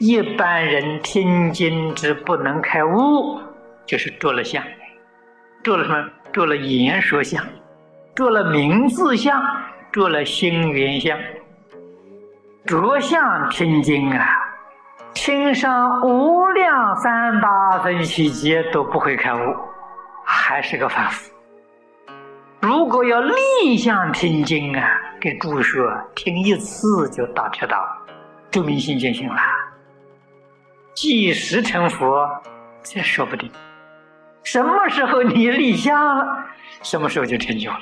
一般人听经之不能开悟，就是着了相，着了什么？着了言说相，着了名字相，着了心缘相。着相听经啊，听上无量三八分七劫都不会开悟，还是个凡夫。如果要立相听经啊，给诸说听一次就大彻大悟，就明心见性了。即时成佛，这说不定。什么时候你立相了，什么时候就成就了。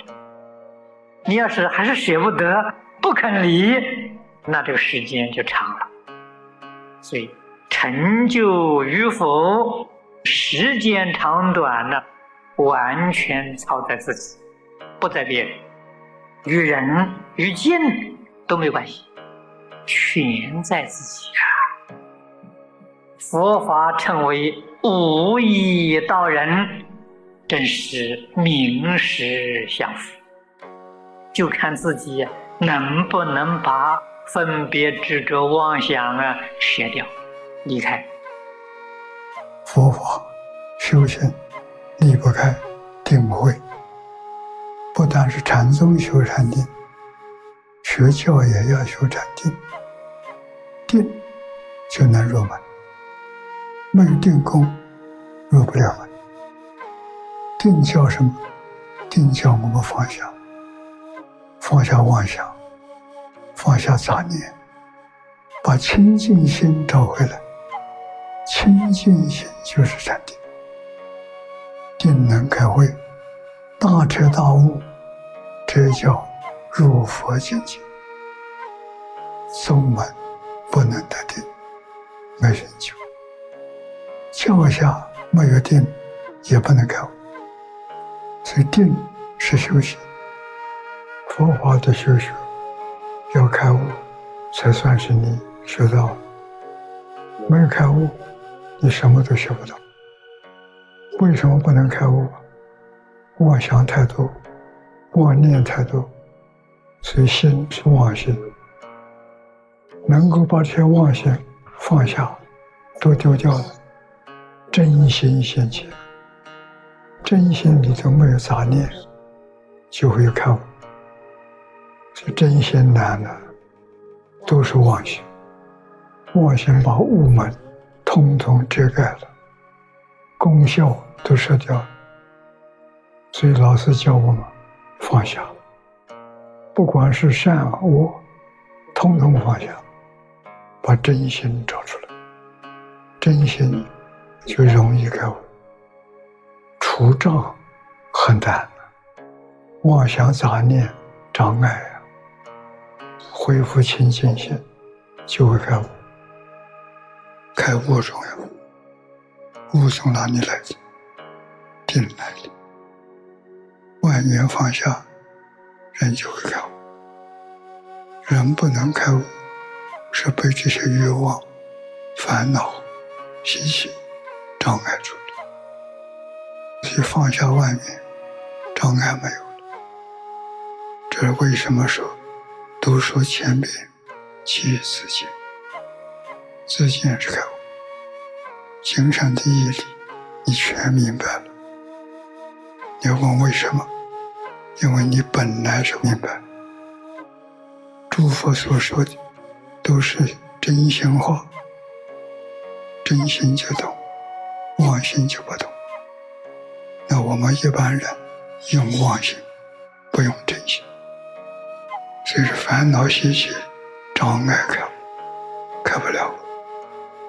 你要是还是舍不得，不肯离，那这个时间就长了。所以成就与否，时间长短呢，完全操在自己。不在别人，与人与境都没关系，全在自己啊！佛法称为无义道人，真是名实相符，就看自己能不能把分别执着妄想啊舍掉、离开。佛法修行离不开定慧。不但是禅宗修禅定，学教也要修禅定，定就能入门。没有定功，入不了门。定叫什么？定叫我们放下，放下妄想，放下杂念，把清净心找回来。清净心就是禅定，定能开慧，大彻大悟。这叫入佛境界，宗门不能得定，没人救。教下没有定，也不能开悟。所以定是修行，佛法的修学要开悟，才算是你学到。没有开悟，你什么都学不到。为什么不能开悟？妄想太多。妄念太多，所以心是妄心。能够把这些妄心放下，都丢掉了，真心现前。真心里头没有杂念，就会有开悟。这真心难的，都是妄心。妄心把雾门通通遮盖了，功效都失掉了。所以老师教我们。放下，不管是善恶，通通放下，把真心找出来，真心就容易开悟。除障很难，妄想杂念障碍啊，恢复清净心就会开悟。开悟重要，悟从哪里来的？定来的。万缘放下，人就会开悟。人不能开悟，是被这些欲望、烦恼、习气障碍住的。所以放下外面，障碍没有了。这是为什么说，都说千遍即自见，自见是开悟。精神的义理，你全明白了。你要问为什么？因为你本来是明白，诸佛所说的都是真心话，真心就懂，妄心就不同。那我们一般人用妄心，不用真心，所以说烦恼习气障碍开，开不了，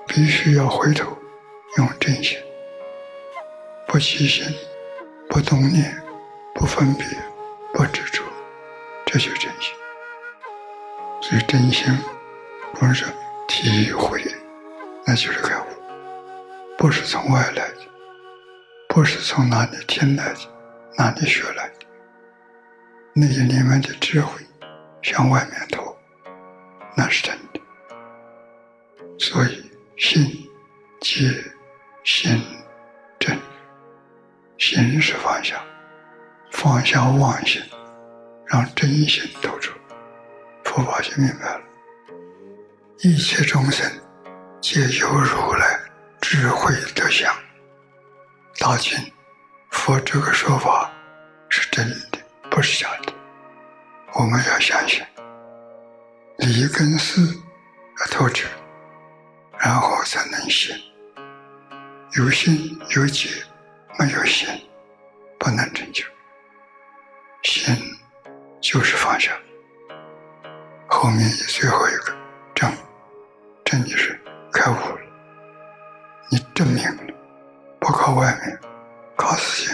必须要回头用真心，不起心，不动念，不分别。不执着，这就真心。所以真心不是体会，那就是开悟，不是从外来的，不是从哪里听来的，哪里学来的。那些里面的智慧向外面透，那是真的。所以心即心正，心是放下。放下妄心，让真心透出，佛法就明白了。一切众生皆由如来智慧德相。大清佛这个说法是真的，不是假的。我们要相信，理跟事要透彻，然后才能信。有心有解，没有心不能成就。心就是放下。后面最后一个证，证就是开悟了。你证明了，不靠外面，靠自己，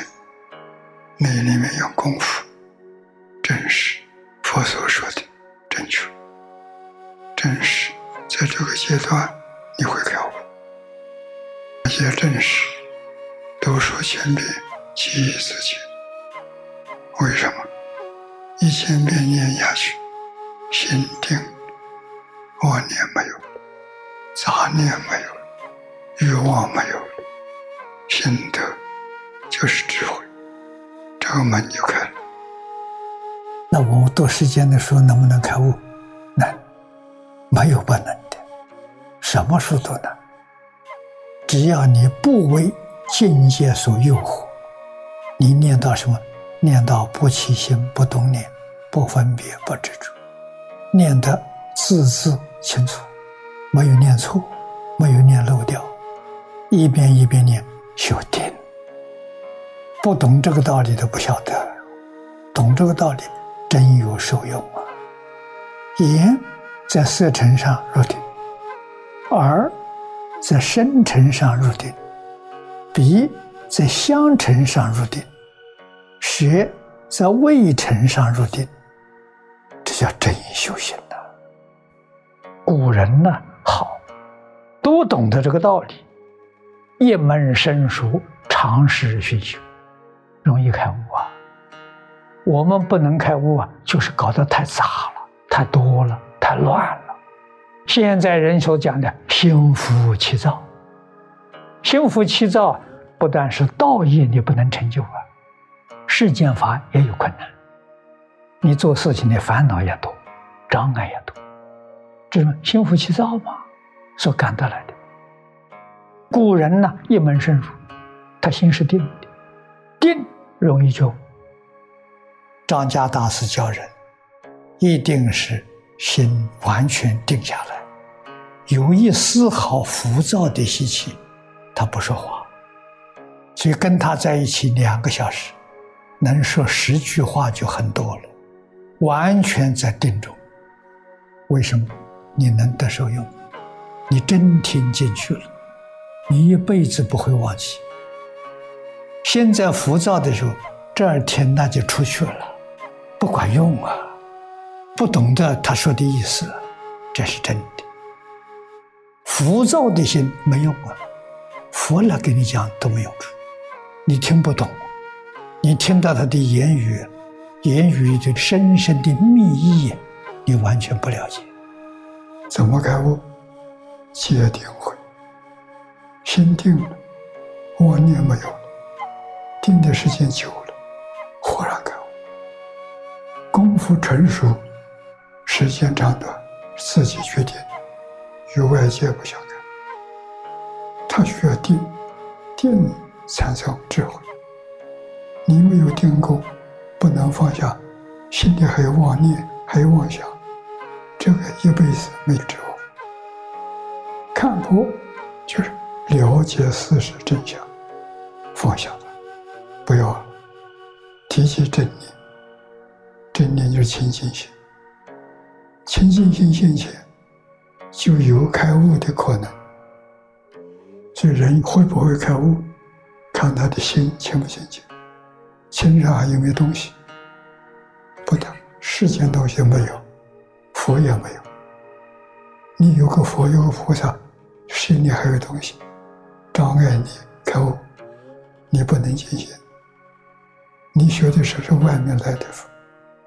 内里面用功夫，真实佛所说的正确，真实在这个阶段你会了悟。那些正实，都说千遍，记忆自己。为什么？一千遍念下去，心定，妄念没有，杂念没有，欲望没有了，心得就是智慧，这个门就开了。那我们读世间的书能不能开悟？难，没有不能的，什么书都能。只要你不为境界所诱惑，你念到什么？念到不起心、不动念、不分别、不执着，念得字字清楚，没有念错，没有念漏掉，一遍一遍念修定。不懂这个道理都不晓得，懂这个道理真有受用啊！眼在色尘上入定，耳在声尘上入定，鼻在香尘上入定。舌在味尘上入定，这叫真修行呐。古人呢好，都懂得这个道理，一门深熟，长时熏修，容易开悟啊。我们不能开悟啊，就是搞得太杂了，太多了，太乱了。现在人所讲的心浮气躁，心浮气躁不但是道业你不能成就啊。世间法也有困难，你做事情的烦恼也多，障碍也多，这是心浮气躁嘛，所感得来的。古人呢，一门深入，他心是定的，定容易就。张家大师教人，一定是心完全定下来，有一丝毫浮躁的习气，他不说话，所以跟他在一起两个小时。能说十句话就很多了，完全在定中。为什么？你能得受用？你真听进去了，你一辈子不会忘记。现在浮躁的时候，这儿听那就出去了，不管用啊！不懂得他说的意思，这是真的。浮躁的心没用啊，佛来给你讲都没有处，你听不懂。你听到他的言语，言语的深深的密意，你完全不了解。怎么开悟？戒定慧，心定了，妄念没有了，定的时间久了，豁然开悟。功夫成熟，时间长短自己决定，与外界不相干。他需要定，定产生智慧。你没有定功，不能放下，心里还有妄念，还有妄想，这个一辈子没有智慧。看破就是了解事实真相，放下，不要，提起正念，正念就是清净心，清净心现前，就有开悟的可能。所以人会不会开悟，看他的心清不清净。身上还有没有东西？不的，世间东西没有，佛也没有。你有个佛，有个菩萨，心里还有东西，障碍你开悟，你不能进行。你学的是是外面来的佛，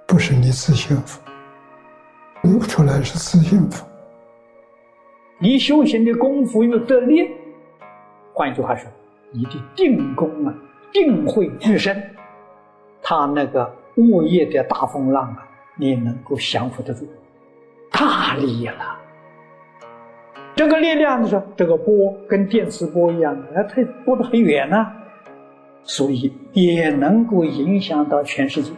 不是你自信佛。悟出来是自信佛。你修行的功夫又得力，换句话说，你的定功啊，定慧愈深。他那个物业的大风浪啊，你能够降服得住，大利了。这个力量的时候，这个波跟电磁波一样的，它波得很远呢，所以也能够影响到全世界。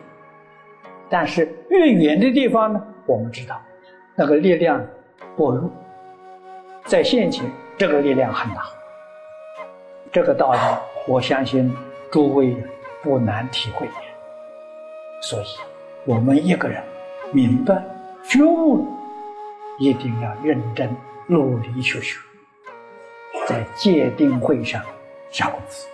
但是越远的地方呢，我们知道那个力量薄弱，在现前这个力量很大。这个道理，我相信诸位不难体会。所以，我们一个人明白觉悟，一定要认真。陆离学说在戒定会上下功夫